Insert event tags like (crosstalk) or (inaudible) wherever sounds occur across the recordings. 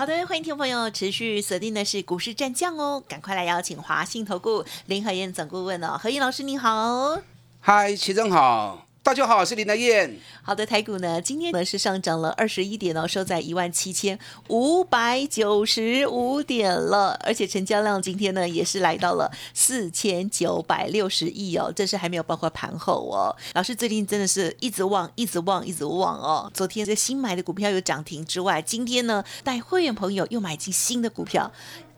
好的，欢迎听众朋友持续锁定的是股市战将哦，赶快来邀请华信投顾林和燕总顾问哦，何燕老师您好，嗨，齐总好。大家好，我是林德燕。好的，台股呢，今天呢是上涨了二十一点哦，收在一万七千五百九十五点了，而且成交量今天呢也是来到了四千九百六十亿哦，这是还没有包括盘后哦。老师最近真的是一直旺，一直旺，一直旺哦。昨天这新买的股票有涨停之外，今天呢带会员朋友又买进新的股票。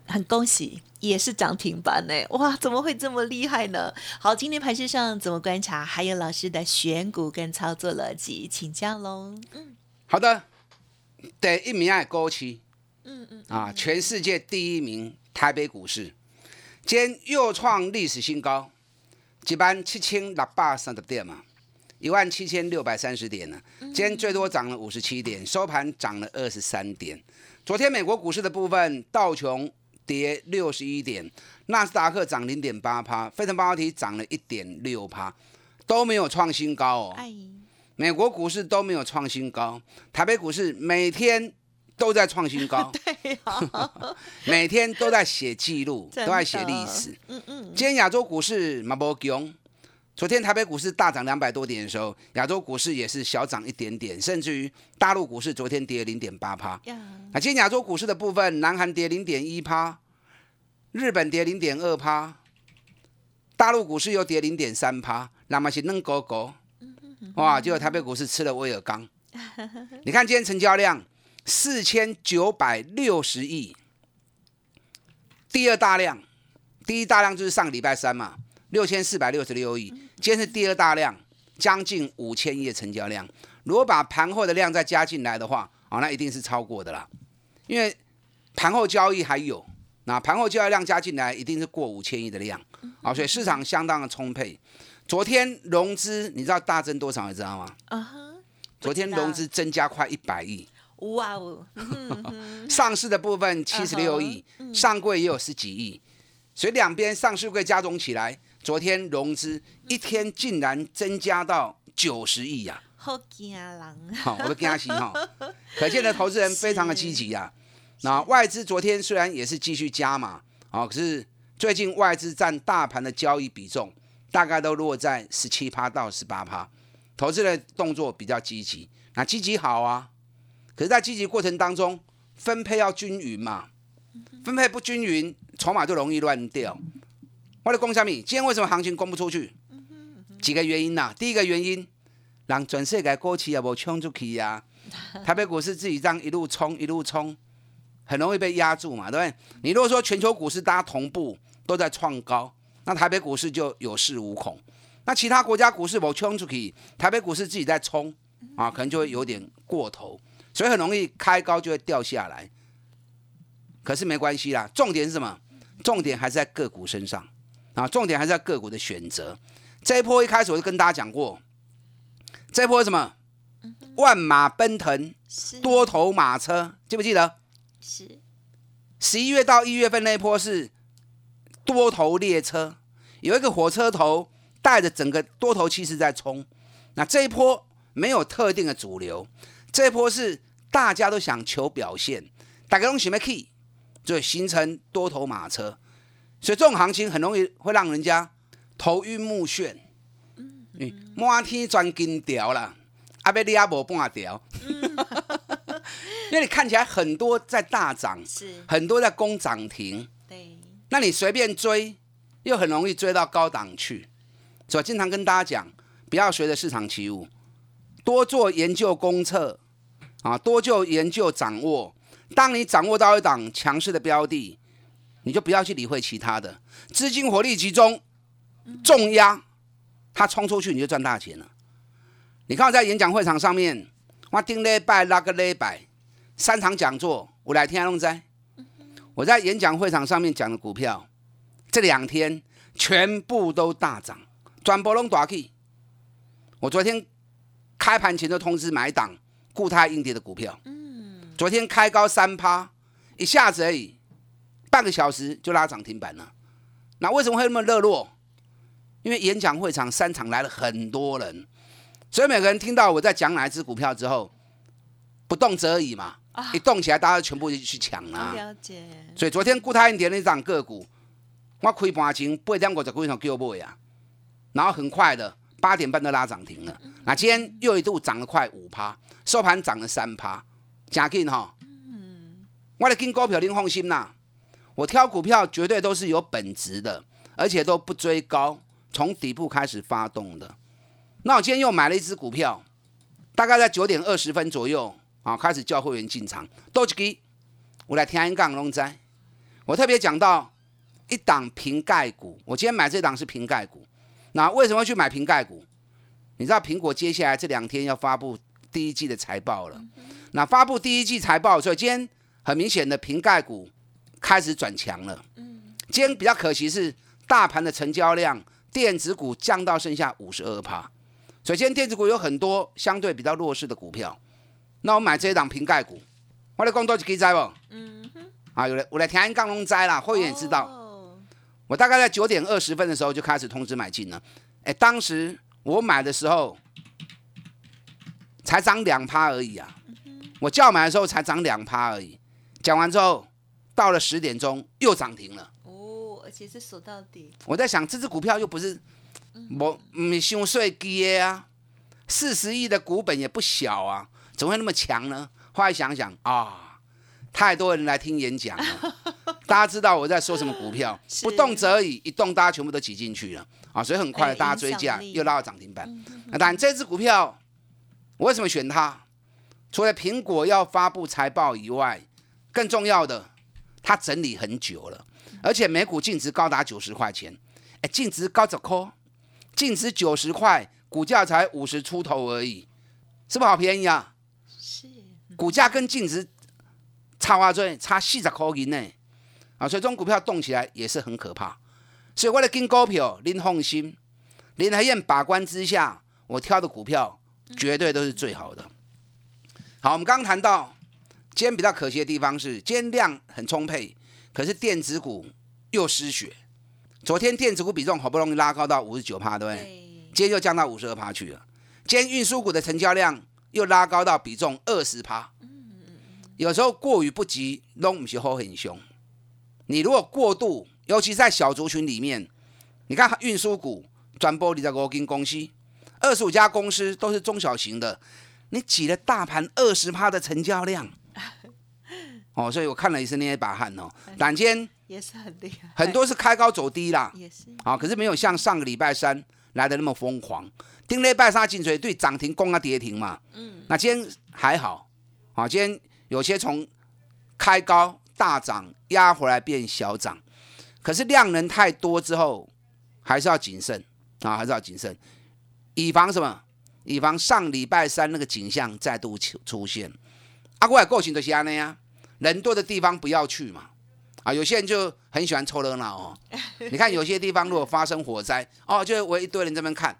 很恭喜，也是涨停板呢！(laughs) 哇，怎么会这么厉害呢？好，今天盘市上怎么观察？还有老师的选股跟操作逻辑，请教喽。嗯，好的，第一名爱高期，嗯嗯啊，全世界第一名台北股市，今天又创历史新高，一万七千六百三十点嘛，一万七千六百三十点呢。今天最多涨了五十七点，收盘涨了二十三点。昨天美国股市的部分，道琼。跌六十一点，纳斯达克涨零点八趴，费城半导体涨了一点六趴，都没有创新高哦。美国股市都没有创新高，台北股市每天都在创新高，(laughs) 对每天都在写记录，(laughs) 都在写历史。嗯嗯。今天亚洲股市马波强，昨天台北股市大涨两百多点的时候，亚洲股市也是小涨一点点，甚至于大陆股市昨天跌零点八趴。那今天亚洲股市的部分，南韩跌零点一趴。日本跌零点二趴，大陆股市又跌零点三趴，那么是嫩狗狗，哇！结果台北股市吃了威尔刚。(laughs) 你看今天成交量四千九百六十亿，第二大量，第一大量就是上个礼拜三嘛，六千四百六十六亿，今天是第二大量，将近五千亿的成交量。如果把盘后的量再加进来的话，啊，那一定是超过的啦，因为盘后交易还有。那盘后交易量加进来，一定是过五千亿的量啊，所以市场相当的充沛。昨天融资你知道大增多少？你知道吗？啊昨天融资增加快一百亿。哇哦！(laughs) 上市的部分七十六亿，上柜也有十几亿，所以两边上市柜加总起来，昨天融资一天竟然增加到九十亿呀！好惊人！好，我都惊死哈！(laughs) 可见的投资人非常的积极呀。那外资昨天虽然也是继续加嘛，哦，可是最近外资占大盘的交易比重大概都落在十七趴到十八趴，投资的动作比较积极，那积极好啊，可是，在积极过程当中，分配要均匀嘛，分配不均匀，筹码就容易乱掉。我的龚小米，今天为什么行情供不出去？几个原因呐，第一个原因，让全世界股市也无冲出去呀，(laughs) 台北股市自己这样一路冲一路冲。很容易被压住嘛，对不对？你如果说全球股市大家同步都在创高，那台北股市就有恃无恐。那其他国家股市我冲出去，台北股市自己在冲啊，可能就会有点过头，所以很容易开高就会掉下来。可是没关系啦，重点是什么？重点还是在个股身上啊，重点还是在个股的选择。这一波一开始我就跟大家讲过，这一波什么？万马奔腾，多头马车，记不记得？是，十一月到一月份那一波是多头列车，有一个火车头带着整个多头气势在冲。那这一波没有特定的主流，这一波是大家都想求表现，大家都想要 key，就形成多头马车。所以这种行情很容易会让人家头晕目眩，嗯，满天钻金条啦，阿贝利亚无半条。因为你看起来很多在大涨，是。很多在攻涨停，对，那你随便追，又很容易追到高档去，所以经常跟大家讲，不要随着市场起舞，多做研究公测啊，多就研究掌握。当你掌握到一档强势的标的，你就不要去理会其他的，资金火力集中，重压，它冲出去你就赚大钱了。你看我在演讲会场上面，我顶礼拜拉个礼拜。三场讲座，我来听阿龙在。我在演讲会场上面讲的股票，这两天全部都大涨，转播拢大起。我昨天开盘前就通知买档固态硬碟的股票，嗯，昨天开高三趴，一下子而已，半个小时就拉涨停板了。那为什么会那么热络？因为演讲会场三场来了很多人，所以每个人听到我在讲哪一只股票之后，不动则已嘛，一动起来大家全部就去抢啦、了解，所以昨天固态硬碟那档个股，我开盘前八点五十几分叫我买啊，然后很快的八点半就拉涨停了。那今天又一度涨了快五趴，收盘涨了三趴，加紧哈。我的跟股票您放心啦，我挑股票绝对都是有本质的，而且都不追高，从底部开始发动的。那我今天又买了一只股票，大概在九点二十分左右啊，开始叫会员进场，都一支。我来天安杠龙灾。我特别讲到一档瓶盖股，我今天买这档是瓶盖股。那为什么会去买瓶盖股？你知道苹果接下来这两天要发布第一季的财报了。那发布第一季财报，所以今天很明显的瓶盖股开始转强了。今天比较可惜是大盘的成交量，电子股降到剩下五十二趴。所以今天电子股有很多相对比较弱势的股票。那我买这一档瓶盖股，我来讲多一支知不？啊，有来我来填一杠龙灾啦，会员也知道。哦我大概在九点二十分的时候就开始通知买进了。哎，当时我买的时候才涨两趴而已啊，我叫买的时候才涨两趴而已。讲完之后，到了十点钟又涨停了。哦，而且是守到底，我在想，这只股票又不是我嗯伤税低的啊，四十亿的股本也不小啊，怎么会那么强呢？后来想想啊，太多人来听演讲了，(laughs) 大家知道我在说什么股票，(laughs) 不动则已，一动大家全部都挤进去了。啊，所以很快哎大家追价又拉到涨停板。那当然，这只股票我为什么选它？除了苹果要发布财报以外，更重要的，它整理很久了，而且每股净值高达九十块钱，哎，净值高十块，净值九十块，股价才五十出头而已，是不是好便宜啊？是股价跟净值差哇最差四十块银呢，啊，所以这种股票动起来也是很可怕。所以为了跟股票，您放心，林和燕把关之下，我挑的股票绝对都是最好的。好，我们刚刚谈到，今天比较可惜的地方是，今天量很充沛，可是电子股又失血。昨天电子股比重好不容易拉高到五十九趴，对不对？今天又降到五十二趴去了。今天运输股的成交量又拉高到比重二十趴，有时候过于不及，都不是后很凶。你如果过度，尤其在小族群里面，你看运输股转播你的五间公司，二十五家公司都是中小型的，你挤了大盘二十趴的成交量，哦，所以我看了也是捏一把汗哦。但今天也是很厉害，很多是开高走低啦，(laughs) 也是啊，可是没有像上个礼拜三来的那么疯狂。丁礼拜三进水对涨停攻啊跌停嘛，嗯，那今天还好，啊，今天有些从开高大涨压回来变小涨，可是量能太多之后，还是要谨慎啊，还是要谨慎，以防什么？以防上礼拜三那个景象再度出出现。啊，我也够行的是安尼啊，人多的地方不要去嘛。啊，有些人就很喜欢凑热闹哦。(laughs) 你看有些地方如果发生火灾，哦，就围一堆人这边看，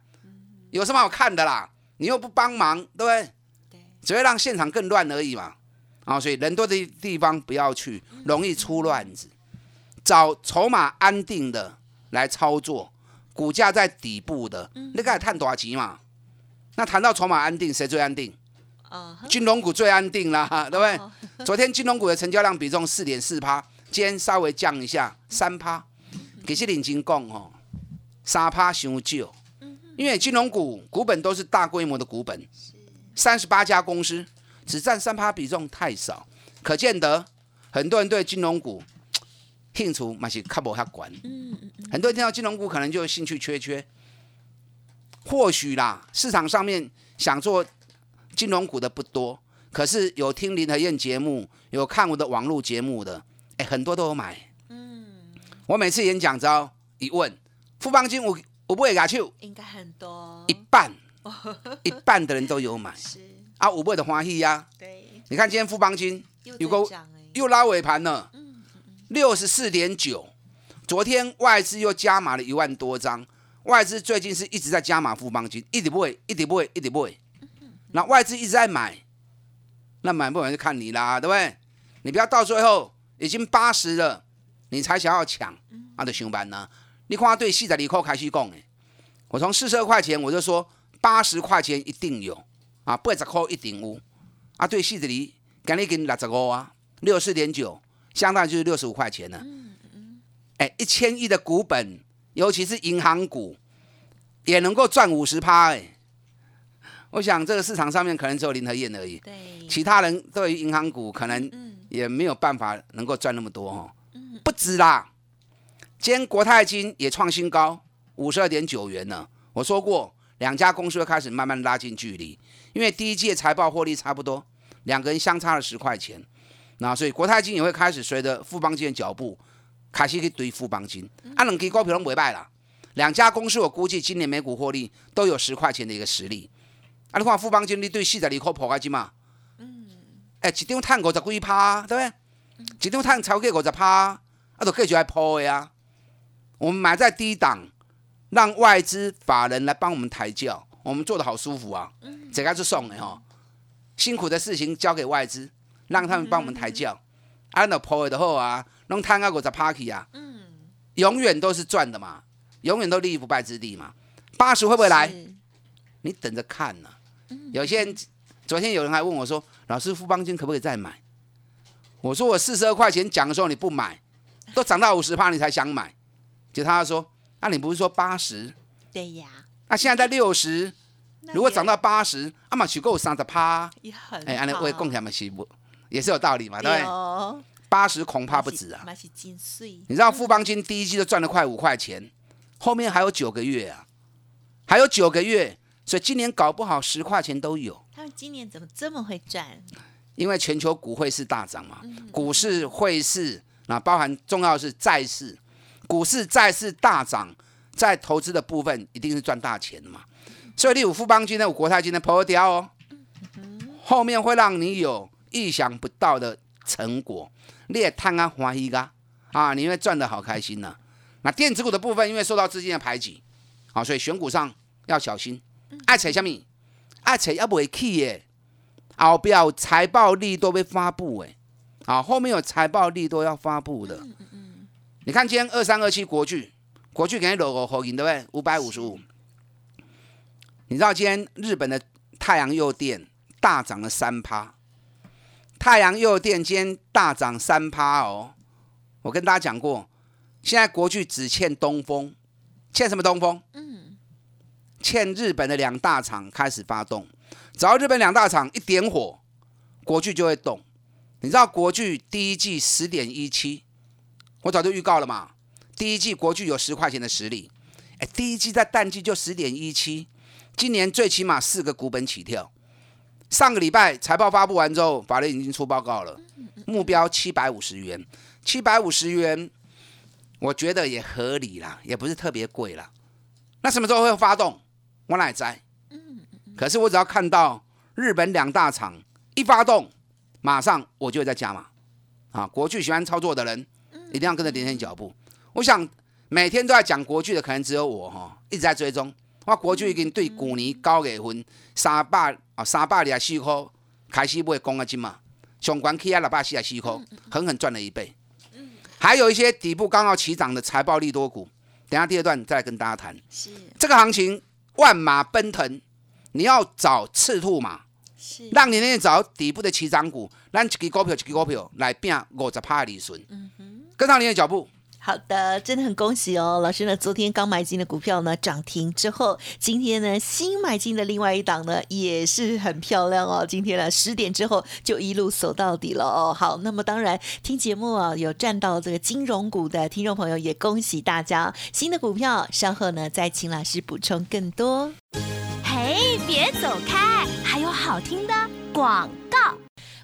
有什么好看的啦？你又不帮忙，对不对？对，只会让现场更乱而已嘛。啊，所以人多的地方不要去，容易出乱子。找筹码安定的来操作，股价在底部的，那个探多少级嘛？那谈到筹码安定，谁最安定？金融股最安定啦，对不对？哦 (laughs) 昨天金融股的成交量比重四点四趴，今天稍微降一下三趴。其实认真讲哦，三趴伤少，因为金融股股本都是大规模的股本，三十八家公司只占三趴比重太少，可见得很多人对金融股兴趣嘛是较无遐管。很多人听到金融股可能就兴趣缺缺。或许啦，市场上面想做金融股的不多，可是有听林和燕节目，有看我的网络节目的，哎，很多都有买。嗯我每次演讲只要一问，富邦金我我不会牙手，应该很多一，半一半的人都有买 (laughs) 是，啊，五倍的欢喜呀。对，你看今天富邦金又有个又拉尾盘了，六十四点九。昨天外资又加码了一万多张，外资最近是一直在加码富邦金，一直不会，一直不会，一直不会。那外资一直在买，那买不买就看你啦，对不对？你不要到最后已经八十了，你才想要抢，那，就上班呢。你看对四十二块开始讲诶，我从四十二块钱我就说八十块钱一定有，啊，八十块一定有，啊，对四十二，今日跟六十五啊，六四点九，相当于就是六十五块钱了。哎，一千亿的股本，尤其是银行股，也能够赚五十趴哎。我想这个市场上面可能只有林和燕而已，对，其他人对于银行股可能也没有办法能够赚那么多哦。不止啦，今天国泰金也创新高，五十二点九元呢。我说过，两家公司会开始慢慢拉近距离，因为第一届财报获利差不多，两个人相差了十块钱，那所以国泰金也会开始随着富邦金的脚步，开始去堆富邦金。啊，两支股票拢袂歹啦，两家公司我估计今年每股获利都有十块钱的一个实力。啊，你看富邦金你对四十二块破开金嘛？嗯，哎，一张赚五十几趴，对不对？一张赚超过五十趴，啊，都继续来破的啊。我们买在低档，让外资法人来帮我们抬轿，我们做的好舒服啊。嗯，这个就送的哈，辛苦的事情交给外资，让他们帮我们抬轿。啊，那破的后啊，能赚个五十趴去啊。嗯，永远都是赚的嘛，永远都立于不败之地嘛。八十会不会来？你等着看呢。有些人昨天有人还问我说：“老师，富邦金可不可以再买？”我说：“我四十二块钱讲的时候你不买，都涨到五十趴你才想买。”就他说：“那你不是说八十？”对呀。那现在在六十，如果涨到八十，阿玛取够三十趴，也很哎，安尼为共享嘛是不也是有道理嘛？对不对？八十恐怕不止啊！你知道富邦金第一季就赚了快五块钱，后面还有九个月啊，还有九个月。所以今年搞不好十块钱都有。他们今年怎么这么会赚？因为全球股汇市大涨嘛，股市、汇市那，包含重要是债市，股市、债市大涨，在投资的部分一定是赚大钱的嘛。所以，例如富邦金的、国泰金的破掉哦，后面会让你有意想不到的成果，你也贪啊欢喜噶啊，你会赚得好开心呢。那电子股的部分，因为受到资金的排挤，好，所以选股上要小心。爱扯什么？爱扯要未起耶，后边有财报利都被发布诶，啊，后面有财报利都要发布的。你看今天二三二七国巨，国巨给你落个好赢对不对？五百五十五。你知道今天日本的太阳诱电大涨了三趴，太阳诱电今天大涨三趴哦。我跟大家讲过，现在国巨只欠东风，欠什么东风？欠日本的两大厂开始发动，只要日本两大厂一点火，国巨就会动。你知道国巨第一季十点一七，我早就预告了嘛。第一季国巨有十块钱的实力，哎，第一季在淡季就十点一七，今年最起码四个股本起跳。上个礼拜财报发布完之后，法律已经出报告了，目标七百五十元，七百五十元，我觉得也合理啦，也不是特别贵啦。那什么时候会发动？我哪在？可是我只要看到日本两大厂一发动，马上我就会在加码。啊，国巨喜欢操作的人，一定要跟着连线脚步。我想每天都在讲国巨的，可能只有我哈，一直在追踪。我国巨已经对股年高月份三百啊三百二十四块开始买公啊金嘛，上关起啊六百四十四块，狠狠赚了一倍。还有一些底部刚好起涨的财报利多股，等下第二段再来跟大家谈。是这个行情。万马奔腾，你要找赤兔马，是。让你那找底部的起涨股，让一支股票一支股票来变五十趴的利润，跟上你的脚步。好的，真的很恭喜哦，老师呢，昨天刚买进的股票呢涨停之后，今天呢新买进的另外一档呢也是很漂亮哦，今天呢十点之后就一路走到底了哦。好，那么当然听节目啊有赚到这个金融股的听众朋友也恭喜大家，新的股票稍后呢再请老师补充更多。嘿，别走开，还有好听的广告。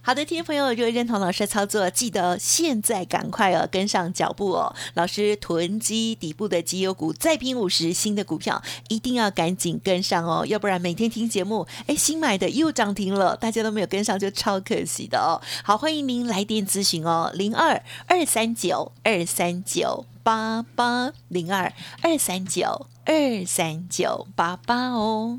好的，听众朋友，如果认同老师的操作，记得现在赶快哦，跟上脚步哦。老师囤积底部的绩优股，再拼五十新的股票，一定要赶紧跟上哦，要不然每天听节目，哎，新买的又涨停了，大家都没有跟上，就超可惜的哦。好，欢迎您来电咨询哦，零二二三九二三九八八零二二三九二三九八八哦。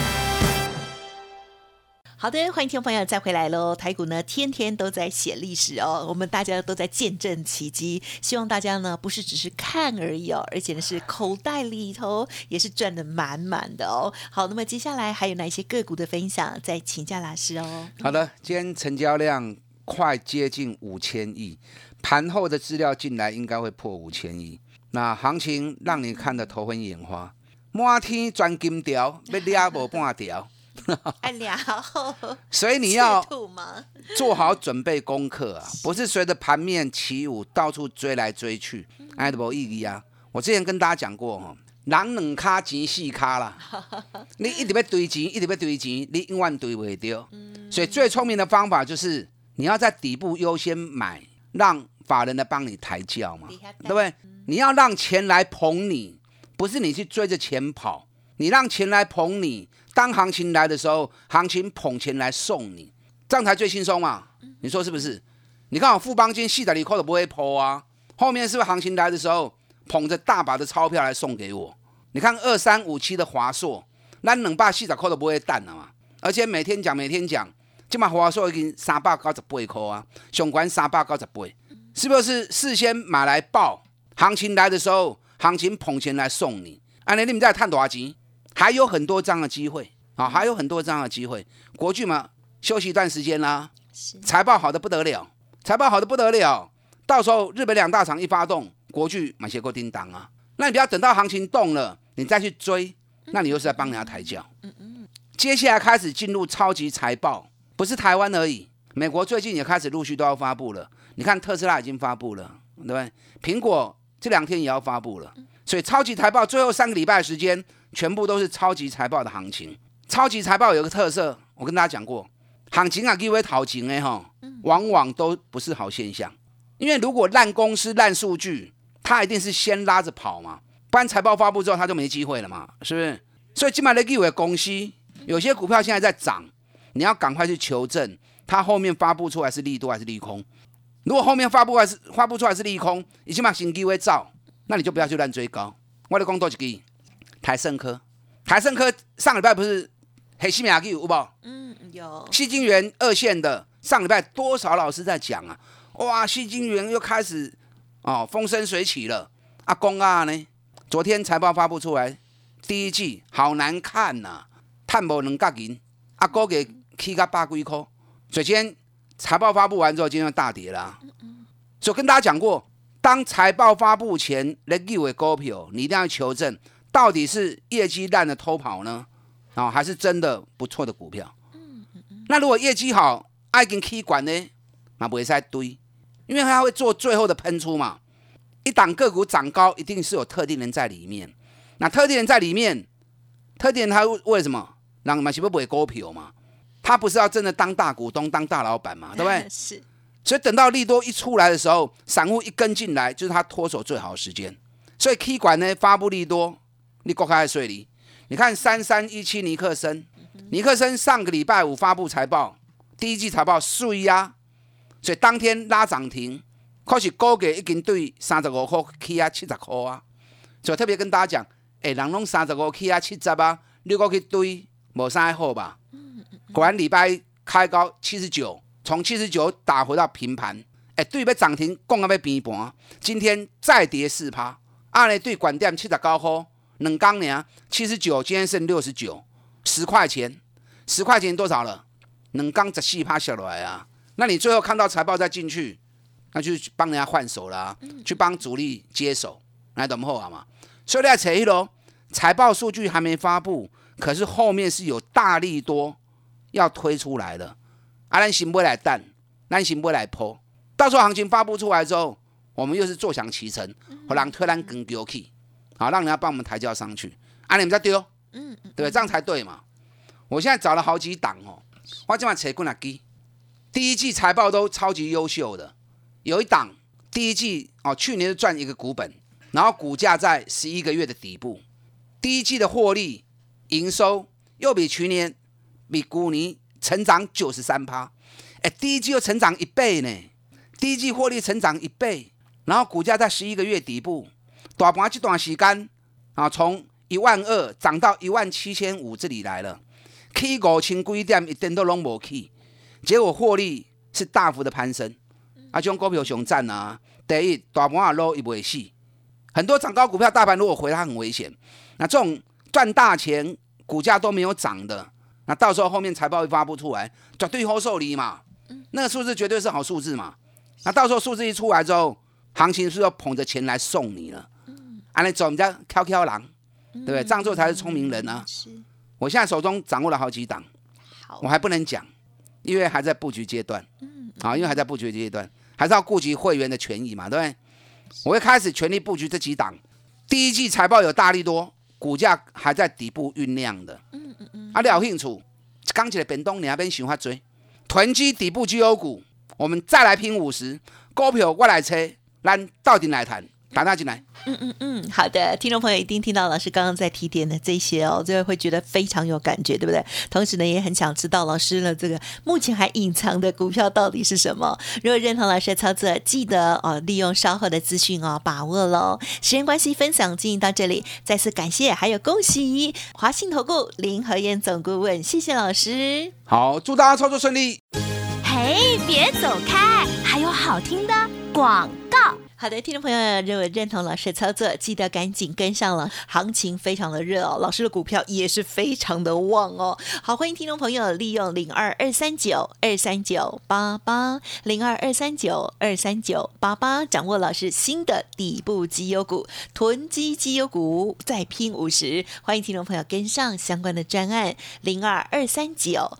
好的，欢迎听众朋友再回来喽！台股呢，天天都在写历史哦，我们大家都在见证奇迹。希望大家呢，不是只是看而已哦，而且呢，是口袋里头也是赚的满满的哦。好，那么接下来还有哪一些个股的分享，再请教老师哦。好的，今天成交量快接近五千亿，盘后的资料进来应该会破五千亿，那行情让你看得头昏眼花，满天钻金条，要抓无半条。(laughs) 哎呀，(laughs) 所以你要做好准备功课啊，不是随着盘面起舞到处追来追去，哎，都无意义啊。我之前跟大家讲过哈，人两卡钱四卡啦，(laughs) 你一直要堆钱，一直要堆钱，你永远堆不掉。所以最聪明的方法就是你要在底部优先买，让法人来帮你抬轿嘛，对不对？你要让钱来捧你，不是你去追着钱跑，你让钱来捧你。当行情来的时候，行情捧钱来送你，这样才最轻松嘛？你说是不是？你看我富邦金细仔里扣都不会抛啊，后面是不是行情来的时候捧着大把的钞票来送给我？你看二三五七的华硕，那冷霸细仔扣都不会淡了嘛？而且每天讲每天讲，今嘛华硕已经三百九十八块啊，上关三百九十八，是不是事先买来报？行情来的时候，行情捧钱来送你，安尼你们在探多少钱？还有很多这样的机会啊，还有很多这样的机会。国巨嘛，休息一段时间啦，财报好的不得了，财报好的不得了。到时候日本两大厂一发动，国巨买些够叮当啊。那你不要等到行情动了，你再去追，那你又是在帮人家抬轿。嗯嗯。接下来开始进入超级财报，不是台湾而已，美国最近也开始陆续都要发布了。你看特斯拉已经发布了，对不对？苹果这两天也要发布了，所以超级财报最后三个礼拜的时间。全部都是超级财报的行情。超级财报有个特色，我跟大家讲过，行情啊，因为讨情哎哈，往往都不是好现象。因为如果烂公司、烂数据，它一定是先拉着跑嘛，不然财报发布之后，它就没机会了嘛，是不是？所以，今买的以为公司有些股票现在在涨，你要赶快去求证，它后面发布出来是利多还是利空。如果后面发布还是发布出来是利空，你起码新机会造，那你就不要去乱追高。我的工多几个。台盛科，台盛科上礼拜不是黑西米亚基有不？嗯，有。西金元二线的上礼拜多少老师在讲啊？哇，西金元又开始哦风生水起了。阿公啊呢？昨天财报发布出来，第一季好难看呐，探无能角银，阿哥给起个百几块。首先财报发布完之后，今天大跌了。就跟大家讲过，当财报发布前，你以为股票，你一定要求证。到底是业绩烂的偷跑呢，啊，还是真的不错的股票？嗯嗯嗯。那如果业绩好，爱跟 K 管呢，那不会在堆，因为它会做最后的喷出嘛。一档个股涨高，一定是有特定人在里面。那特定人在里面，特定人他为什么？让嘛是不会股票嘛？他不是要真的当大股东、当大老板嘛？对不对？(laughs) 是。所以等到利多一出来的时候，散户一跟进来，就是他脱手最好的时间。所以 K 管呢发布利多。你国开税里，你看三三一七尼克森，尼克森上个礼拜五发布财报，第一季财报税啊，所以当天拉涨停，可是高价已经对三十五块起啊七十块啊，所以特别跟大家讲，哎，人拢三十五起啊七十啊，你过去堆无啥好吧？果然礼拜开高七十九，从七十九打回到平盘，哎，对要涨停，讲啊要平盘，今天再跌四趴，按咧对管点七十九块。冷钢呢？七十九，今天剩六十九，十块钱，十块钱多少了？冷钢十四趴下来啊！那你最后看到财报再进去，那就去帮人家换手啦，去帮主力接手，来懂后啊嘛？所以在扯一喽，财报数据还没发布，可是后面是有大力多要推出来的，啊，咱行不会来蛋，咱行不会来破，到时候行情发布出来之后，我们又是坐享其成，和人推咱更丢去，好，让人家帮我们抬轿上去，啊，你们再丢，嗯，对？这样才对嘛？我现在找了好几档哦，我今晚扯过来机，第一季财报都超级优秀的。有一档第一季哦，去年是赚一个股本，然后股价在十一个月的底部，第一季的获利营收又比去年比股年成长九十三趴，哎，第一季又成长一倍呢，第一季获利成长一倍，然后股价在十一个月底部，大盘这段时间啊，从一万二涨到一万七千五这里来了，起五千几点一点都拢无起，结果获利是大幅的攀升。啊，这种股票熊赞啊！第一，大盘啊落，伊不会死。很多涨高股票，大盘如果回它很危险。那这种赚大钱，股价都没有涨的，那到时候后面财报一发布出来，绝对好受理嘛。那个数字绝对是好数字嘛。那到时候数字一出来之后，行情是要捧着钱来送你了。啊，你走人家 QQ 狼，对不对？这样做才是聪明人啊。是。我现在手中掌握了好几档，我还不能讲，因为还在布局阶段。嗯。啊，因为还在布局阶段。还是要顾及会员的权益嘛，对不对？我会开始全力布局这几档。第一季财报有大力多，股价还在底部酝酿的。嗯嗯嗯。啊，了兴趣，刚起来本东，你那边喜欢追？囤积底部绩优股，我们再来拼五十股票，我来车，咱到底来谈。打大进来。嗯嗯嗯，好的，听众朋友一定听到老师刚刚在提点的这些哦，就会觉得非常有感觉，对不对？同时呢，也很想知道老师呢这个目前还隐藏的股票到底是什么。如果认同老师的操作，记得哦，利用稍后的资讯哦，把握喽。时间关系，分享进行到这里，再次感谢，还有恭喜华信投顾林和燕总顾问，谢谢老师。好，祝大家操作顺利。嘿，别走开，还有好听的广告。好的，听众朋友，如果认同老师的操作，记得赶紧跟上了。行情非常的热哦，老师的股票也是非常的旺哦。好，欢迎听众朋友利用零二二三九二三九八八零二二三九二三九八八，掌握老师新的底部绩优股，囤积绩优股再拼五十。欢迎听众朋友跟上相关的专案零二二三九。